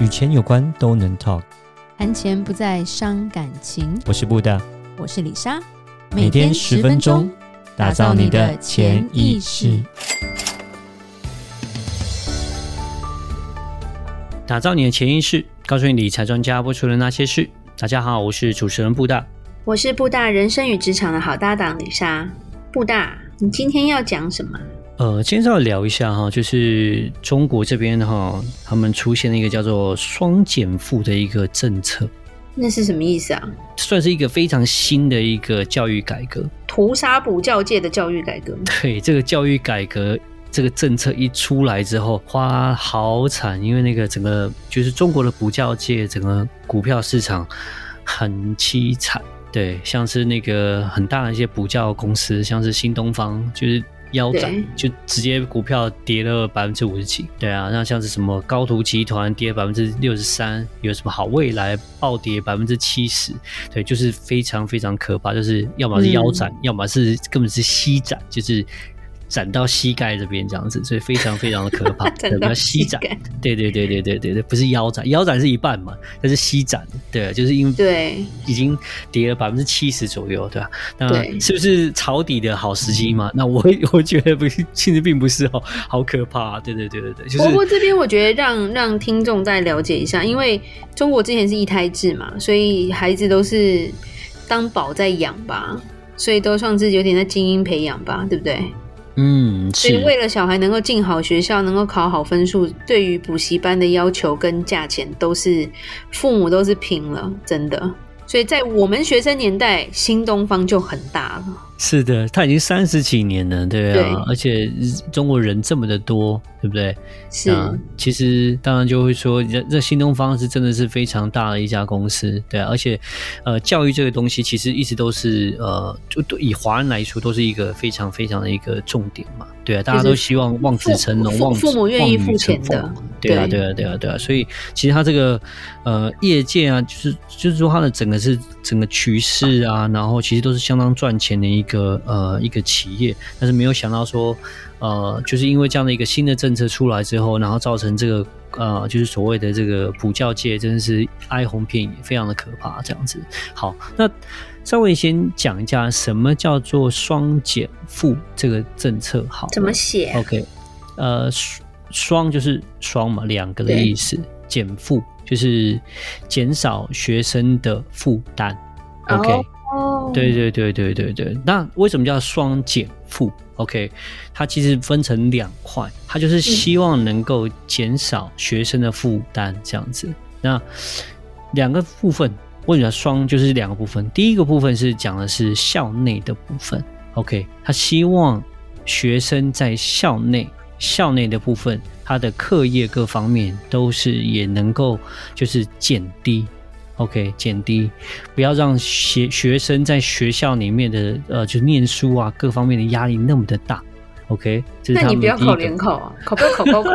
与钱有关都能 talk，谈钱不再伤感情。我是布大，我是李莎，每天十分钟，打造你的潜意识，打造你的潜意识，告诉你理财专家播出的那些事。大家好，我是主持人布大，我是布大人生与职场的好搭档李莎。布大，你今天要讲什么？呃，今天稍微聊一下哈，就是中国这边哈，他们出现了一个叫做“双减负”的一个政策。那是什么意思啊？算是一个非常新的一个教育改革，屠杀补教界的教育改革。对，这个教育改革这个政策一出来之后，花，好惨！因为那个整个就是中国的补教界，整个股票市场很凄惨。对，像是那个很大的一些补教公司，像是新东方，就是。腰斩，就直接股票跌了百分之五十几。对啊，那像是什么高途集团跌百分之六十三，有什么好未来暴跌百分之七十，对，就是非常非常可怕，就是要么是腰斩，嗯、要么是根本是膝斩，就是。斩到膝盖这边这样子，所以非常非常的可怕。对，要膝斩。对对对对对对对，不是腰斩，腰斩是一半嘛，但是膝斩，对，就是因为对已经跌了百分之七十左右，对吧？那是不是抄底的好时机嘛？那我我觉得不是，其实并不是哦，好可怕。对对对对对，就是。不过这边我觉得让让听众再了解一下，因为中国之前是一胎制嘛，所以孩子都是当宝在养吧，所以都算是有点在精英培养吧，对不对？嗯，所以为了小孩能够进好学校，能够考好分数，对于补习班的要求跟价钱，都是父母都是拼了，真的。所以在我们学生年代，新东方就很大了。是的，他已经三十几年了，对啊，对，而且中国人这么的多，对不对？是。其实当然就会说，这这新东方是真的是非常大的一家公司，对啊。而且，呃，教育这个东西其实一直都是呃，就以华人来说，都是一个非常非常的一个重点嘛，对啊。大家都希望望子成龙，望父母愿意付钱的，对啊，对啊，对啊，对啊。所以其实它这个呃业界啊，就是就是说它的整个是整个趋势啊，然后其实都是相当赚钱的一个。呃一个企业，但是没有想到说，呃，就是因为这样的一个新的政策出来之后，然后造成这个呃，就是所谓的这个补教界真的是哀鸿遍野，非常的可怕。这样子，好，那稍微先讲一下什么叫做双减负这个政策，好，怎么写？OK，呃，双就是双嘛，两个的意思，减负就是减少学生的负担，OK。Oh. 对对对对对对，那为什么叫双减负？OK，它其实分成两块，它就是希望能够减少学生的负担这样子。那两个部分，为什么双就是两个部分？第一个部分是讲的是校内的部分，OK，他希望学生在校内校内的部分，他的课业各方面都是也能够就是减低。OK，减低，不要让学学生在学校里面的呃，就念书啊，各方面的压力那么的大。OK，那你不要考联考啊，考不要考高考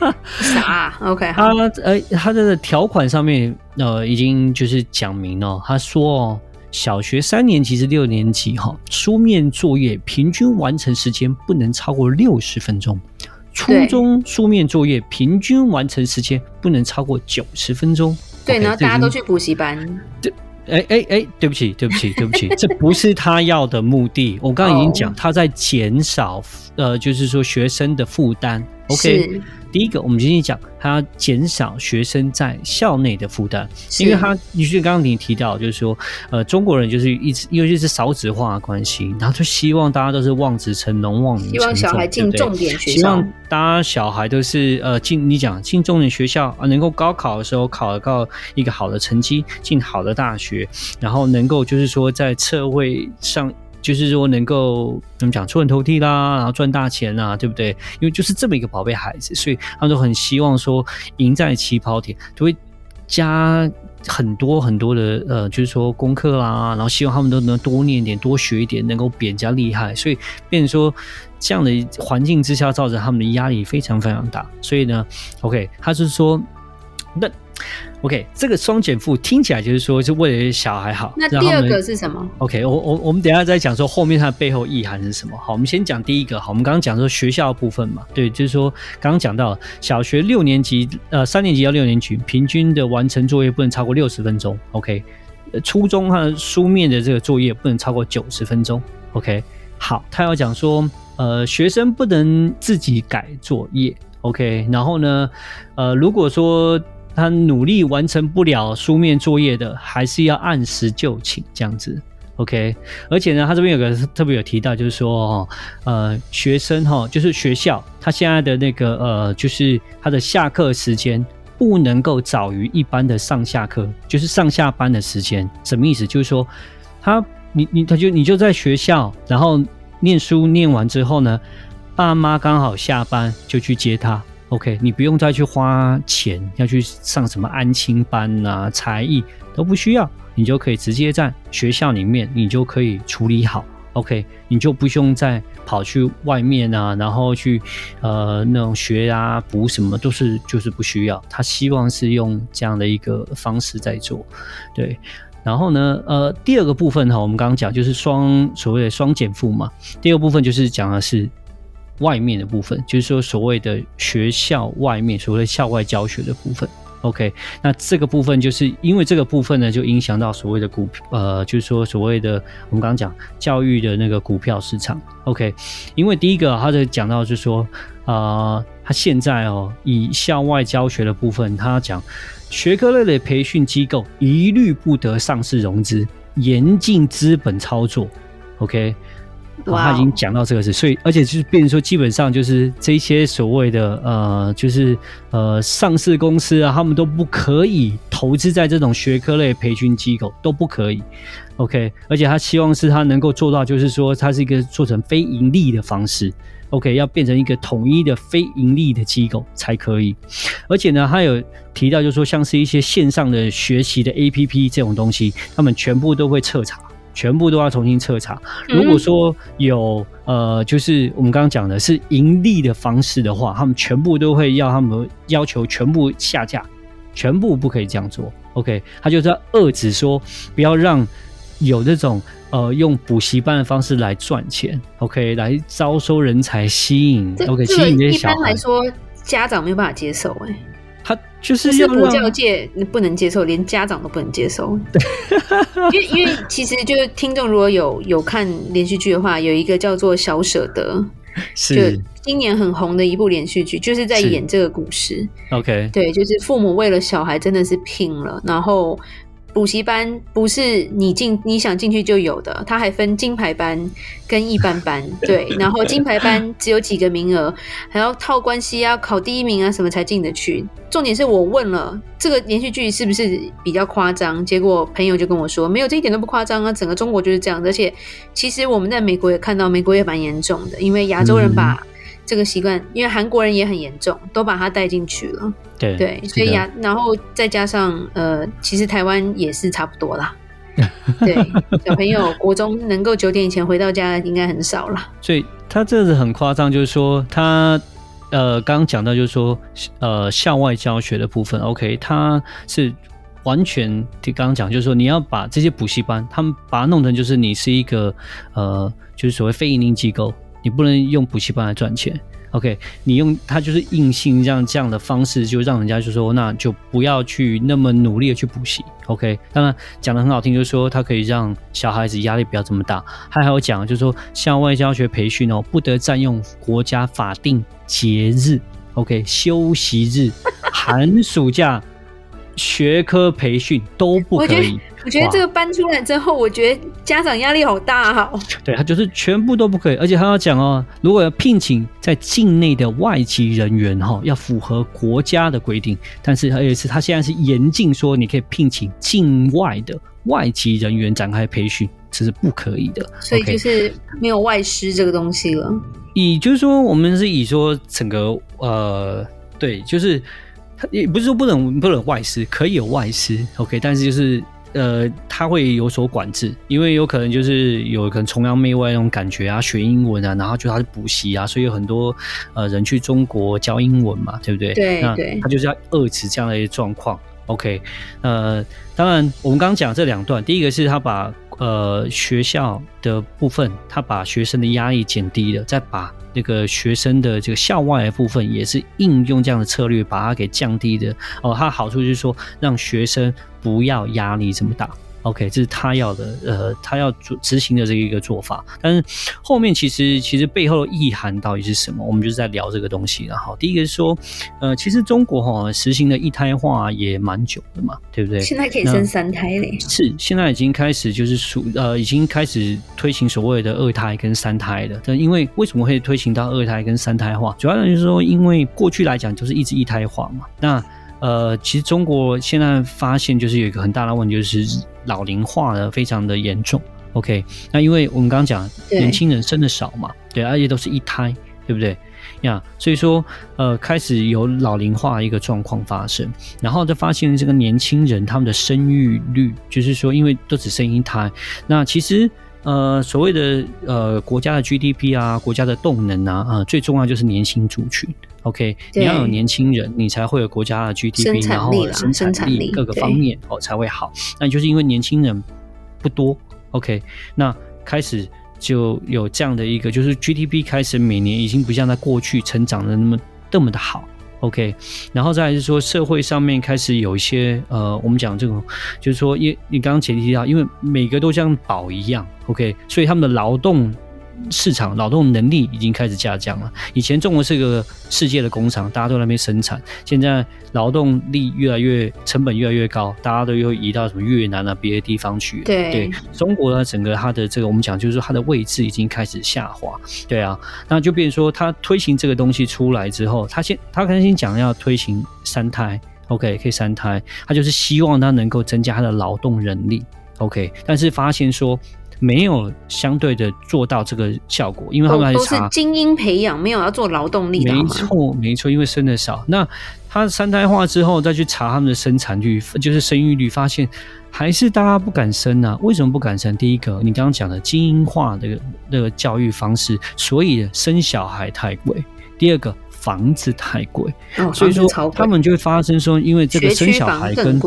啊？啥啊？OK，好。他呃，他的条款上面呃，已经就是讲明了，他说哦，小学三年级至六年级哈，书面作业平均完成时间不能超过六十分钟，初中书面作业平均完成时间不能超过九十分钟。对，然后大家都去补习班。对，哎哎哎，对不起，对不起，对不起，这不是他要的目的。我刚刚已经讲，他在减少，呃，就是说学生的负担。OK。第一个，我们今天讲，他要减少学生在校内的负担，因为他，你就刚刚你提到，就是说，呃，中国人就是一直，尤其是少子化的关系，然后就希望大家都是望子成龙、望女成凤，希望小孩进重点学校，希望大家小孩都是呃进，你讲进重点学校啊，能够高考的时候考到一个好的成绩，进好的大学，然后能够就是说在社会上。就是说能够怎么讲出人头地啦，然后赚大钱啊，对不对？因为就是这么一个宝贝孩子，所以他们都很希望说赢在起跑点，就会加很多很多的呃，就是说功课啦，然后希望他们都能多念一点、多学一点，能够比人家厉害。所以变说这样的环境之下，造成他们的压力非常非常大。所以呢，OK，他是说那 OK，这个双减负听起来就是说是为了小孩好。那第二个是什么？OK，我我我们等一下再讲说后面它的背后意涵是什么。好，我们先讲第一个。好，我们刚刚讲说学校的部分嘛，对，就是说刚刚讲到小学六年级，呃，三年级到六年级，平均的完成作业不能超过六十分钟。OK，初中它的书面的这个作业不能超过九十分钟。OK，好，他要讲说，呃，学生不能自己改作业。OK，然后呢，呃，如果说他努力完成不了书面作业的，还是要按时就寝这样子。OK，而且呢，他这边有个特别有提到，就是说，呃，学生哈，就是学校他现在的那个呃，就是他的下课时间不能够早于一般的上下课，就是上下班的时间。什么意思？就是说，他你你他就你就在学校，然后念书念完之后呢，爸妈刚好下班就去接他，OK，你不用再去花钱要去上什么安亲班啊、才艺都不需要，你就可以直接在学校里面，你就可以处理好，OK，你就不用再跑去外面啊，然后去呃那种学啊补什么都是就是不需要。他希望是用这样的一个方式在做，对。然后呢，呃，第二个部分哈，我们刚刚讲就是双所谓的双减负嘛，第二个部分就是讲的是。外面的部分，就是说所谓的学校外面，所谓的校外教学的部分。OK，那这个部分就是因为这个部分呢，就影响到所谓的股，呃，就是说所谓的我们刚刚讲教育的那个股票市场。OK，因为第一个他在讲到就是说，啊、他现在哦，以校外教学的部分，他讲学科类的培训机构一律不得上市融资，严禁资本操作。OK。他已经讲到这个事，所以而且就是变成说，基本上就是这些所谓的呃，就是呃上市公司啊，他们都不可以投资在这种学科类培训机构，都不可以。OK，而且他希望是他能够做到，就是说他是一个做成非盈利的方式。OK，要变成一个统一的非盈利的机构才可以。而且呢，他有提到，就是说像是一些线上的学习的 APP 这种东西，他们全部都会彻查。全部都要重新彻查。如果说有呃，就是我们刚刚讲的是盈利的方式的话，他们全部都会要他们要求全部下架，全部不可以这样做。OK，他就是要遏制说，不要让有这种呃用补习班的方式来赚钱。OK，来招收人才，吸引 OK 吸引这些小孩。一般来说，家长没有办法接受哎、欸。他就是要补教界不能接受，连家长都不能接受。对，因为因为其实就是听众如果有有看连续剧的话，有一个叫做《小舍得》，是就今年很红的一部连续剧，就是在演这个故事。OK，对，就是父母为了小孩真的是拼了，然后。补习班不是你进你想进去就有的，它还分金牌班跟一般班，对，然后金牌班只有几个名额，还要套关系啊，考第一名啊什么才进得去。重点是我问了这个连续剧是不是比较夸张，结果朋友就跟我说没有，这一点都不夸张啊，整个中国就是这样，而且其实我们在美国也看到，美国也蛮严重的，因为亚洲人把。这个习惯，因为韩国人也很严重，都把它带进去了。对对，所以呀，然后再加上呃，其实台湾也是差不多啦。对，小朋友国中能够九点以前回到家，应该很少了。所以他这是很夸张，就是说他呃，刚刚讲到就是说呃，校外教学的部分，OK，他是完全就刚刚讲，就是说你要把这些补习班，他们把它弄成就是你是一个呃，就是所谓非营利机构。你不能用补习班来赚钱，OK？你用它就是硬性这样这样的方式，就让人家就说，那就不要去那么努力的去补习，OK？当然讲的很好听，就是说它可以让小孩子压力不要这么大。还有讲就是说，校外教学培训哦，不得占用国家法定节日，OK？休息日、寒暑假、学科培训都不可以。我觉得这个搬出来之后，我觉得家长压力好大哈。对，他就是全部都不可以，而且他要讲哦，如果要聘请在境内的外籍人员哈，要符合国家的规定。但是而且是他现在是严禁说你可以聘请境外的外籍人员展开培训，这是不可以的。所以就是没有外师这个东西了。以就是说，我们是以说整个呃，对，就是也不是说不能不能外师，可以有外师，OK，但是就是。呃，他会有所管制，因为有可能就是有可能崇洋媚外那种感觉啊，学英文啊，然后就他是补习啊，所以有很多呃人去中国教英文嘛，对不对？对那，他就是要遏制这样的一个状况。OK，呃，当然我们刚刚讲这两段，第一个是他把呃学校的部分，他把学生的压力减低了，再把那个学生的这个校外的部分，也是应用这样的策略把它给降低的。哦，它的好处就是说让学生不要压力这么大。OK，这是他要的，呃，他要做执行的这一个做法。但是后面其实其实背后的意涵到底是什么？我们就是在聊这个东西。然后第一个是说，呃，其实中国哈实行的一胎化也蛮久的嘛，对不对？现在可以生三胎嘞。是，现在已经开始就是属呃，已经开始推行所谓的二胎跟三胎了。但因为为什么会推行到二胎跟三胎化？主要就是说，因为过去来讲就是一直一胎化嘛。那呃，其实中国现在发现就是有一个很大的问题，就是老龄化的非常的严重。OK，那因为我们刚刚讲年轻人生的少嘛，对，而且都是一胎，对不对呀？所以说，呃，开始有老龄化的一个状况发生，然后就发现这个年轻人他们的生育率，就是说，因为都只生一胎，那其实。呃，所谓的呃国家的 GDP 啊，国家的动能啊，呃，最重要就是年轻族群。OK，你要有年轻人，你才会有国家的 GDP，然后生产力各个方面哦才会好。那就是因为年轻人不多，OK，那开始就有这样的一个，就是 GDP 开始每年已经不像在过去成长的那么那么的好。OK，然后再来是说社会上面开始有一些呃，我们讲这种，就是说，因你刚刚前提提到，因为每个都像宝一样，OK，所以他们的劳动。市场劳动能力已经开始下降了。以前中国是个世界的工厂，大家都在那边生产。现在劳动力越来越成本越来越高，大家都又移到什么越南啊别的地方去。对，对，中国呢，整个它的这个我们讲就是说它的位置已经开始下滑。对啊，那就变成说它推行这个东西出来之后，它先它刚才先讲要推行三胎，OK，可以三胎，它就是希望它能够增加它的劳动人力，OK，但是发现说。没有相对的做到这个效果，因为他们还是精英培养，没有要做劳动力的。没错，没错，因为生的少。那他三胎化之后再去查他们的生产率，就是生育率，发现还是大家不敢生啊。为什么不敢生？第一个，你刚刚讲的精英化的那个教育方式，所以生小孩太贵。第二个，房子太贵，哦，所以说他们就会发生说，因为这个生小孩跟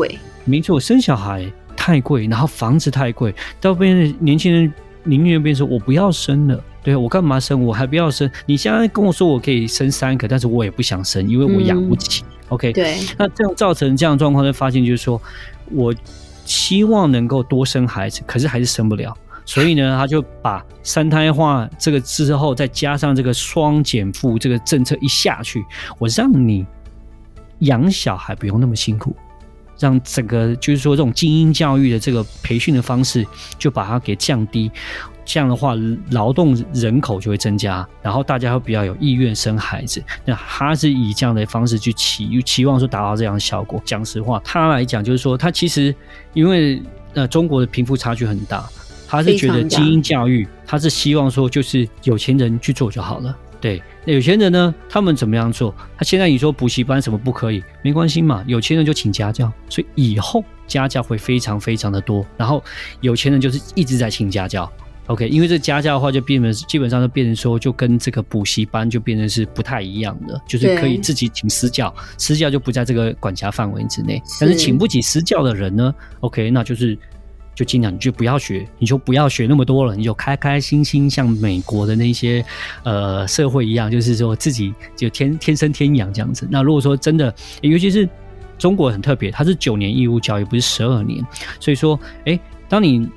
没错，生小孩。太贵，然后房子太贵，到变成年轻人宁愿变成说，我不要生了，对，我干嘛生？我还不要生。你现在跟我说我可以生三个，但是我也不想生，因为我养不起。嗯、OK，对。那这样造成这样状况，就发现就是说，我希望能够多生孩子，可是还是生不了。所以呢，他就把三胎化这个之后，再加上这个双减负这个政策一下去，我让你养小孩不用那么辛苦。让整个就是说这种精英教育的这个培训的方式，就把它给降低，这样的话劳动人口就会增加，然后大家会比较有意愿生孩子。那他是以这样的方式去期期望说达到这样的效果。讲实话，他来讲就是说，他其实因为呃中国的贫富差距很大，他是觉得精英教育，他是希望说就是有钱人去做就好了。对，那有钱人呢？他们怎么样做？他现在你说补习班什么不可以？没关系嘛，有钱人就请家教，所以以后家教会非常非常的多。然后有钱人就是一直在请家教，OK？因为这家教的话就变成基本上就变成说，就跟这个补习班就变成是不太一样的，就是可以自己请私教，私教就不在这个管辖范围之内。但是请不起私教的人呢，OK？那就是。就尽量你就不要学，你就不要学那么多了，你就开开心心像美国的那些呃社会一样，就是说自己就天天生天养这样子。那如果说真的，尤其是中国很特别，它是九年义务教育，不是十二年，所以说，哎，当你。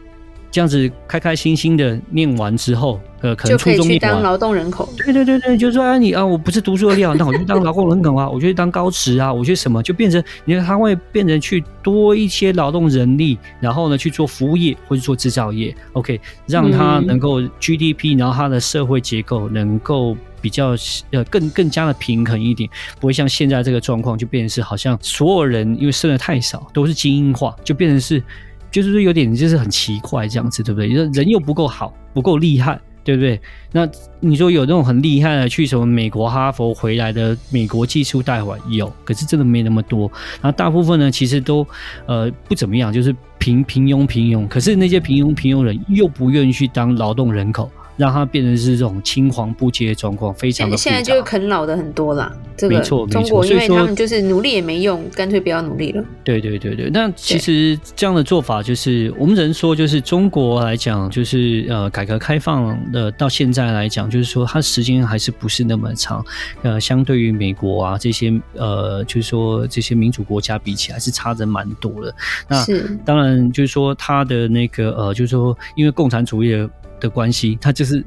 这样子开开心心的念完之后，呃，可能初中念完，就可以去当劳动人口。对对对对，就是说啊，你啊，我不是读书的料，那我去当劳动人口啊，我去当高职啊，我去什么，就变成你看他会变成去多一些劳动人力，然后呢去做服务业或者做制造业，OK，让他能够 GDP，然后他的社会结构能够比较呃更更加的平衡一点，不会像现在这个状况就变成是好像所有人因为生的太少都是精英化，就变成是。就是说有点就是很奇怪这样子，对不对？人又不够好，不够厉害，对不对？那你说有那种很厉害的去什么美国哈佛回来的美国技术代管有，可是真的没那么多。然后大部分呢，其实都呃不怎么样，就是平平庸平庸。可是那些平庸平庸人又不愿意去当劳动人口。让它变成是这种青黄不接的状况，非常的。现在就是啃老的很多啦，这个、没错，中国因为他们就是努力也没用，干脆不要努力了。对对对对，那其实这样的做法就是我们只能说，就是中国来讲，就是呃，改革开放的到现在来讲，就是说它时间还是不是那么长，呃，相对于美国啊这些呃，就是说这些民主国家比起来是差着蛮多的。那当然就是说它的那个呃，就是说因为共产主义的。的关系，它就是。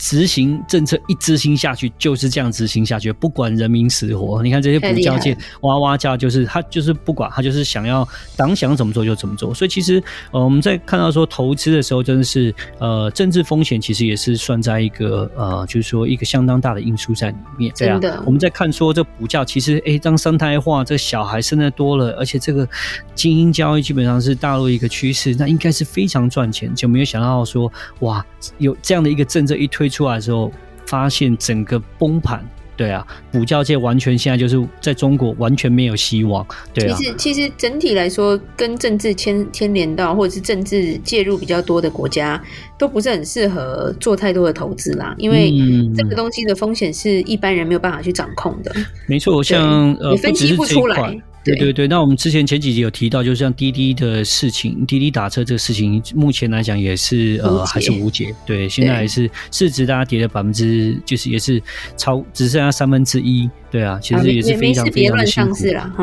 执行政策一执行下去就是这样执行下去，不管人民死活。你看这些补教界哇哇叫，就是他就是不管他就是想要党想怎么做就怎么做。所以其实呃我们在看到说投资的时候，真的是呃政治风险其实也是算在一个呃就是说一个相当大的因素在里面。对啊，我们在看说这补教其实哎、欸、当生态化，这小孩生的多了，而且这个精英教育基本上是大陆一个趋势，那应该是非常赚钱。就没有想到说哇有这样的一个政策一推。出来之后，发现整个崩盘，对啊，补教界完全现在就是在中国完全没有希望，对啊。其实其实整体来说，跟政治牵牵连到或者是政治介入比较多的国家，都不是很适合做太多的投资啦，因为这个东西的风险是一般人没有办法去掌控的。嗯、没错，像呃，你分析不出来。对对对，那我们之前前几集有提到，就是像滴滴的事情，滴滴打车这个事情，目前来讲也是呃还是无解。对，现在还是市值大家跌了百分之，就是也是超只剩下三分之一。对啊，其实也是非常非常的辛苦。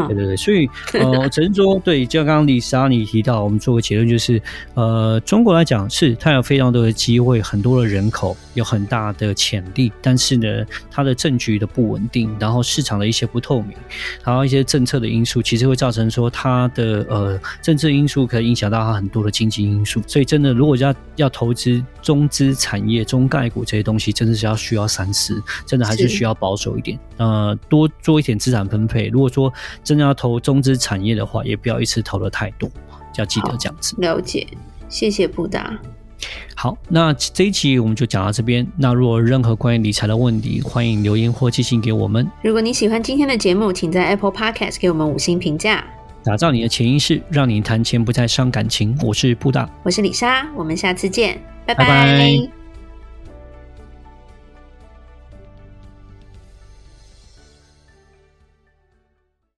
对对对，所以呃，只能说对，就像刚刚李莎你提到，我们做个结论就是，呃，中国来讲是它有非常多的机会，很多的人口，有很大的潜力，但是呢，它的政局的不稳定，然后市场的一些不透明，然后一些政策的因素，其实会造成说它的呃政治因素可以影响到它很多的经济因素。所以真的，如果要要投资中资产业、中概股这些东西，真的是要需要三思，真的还是需要保守一点。呃。多做一点资产分配。如果说真的要投中资产业的话，也不要一次投的太多，要记得这样子。了解，谢谢布大。好，那这一期我们就讲到这边。那如果任何关于理财的问题，欢迎留言或寄信给我们。如果你喜欢今天的节目，请在 Apple Podcast 给我们五星评价。打造你的潜意识，让你谈钱不再伤感情。我是布大，我是李莎，我们下次见，拜拜。拜拜。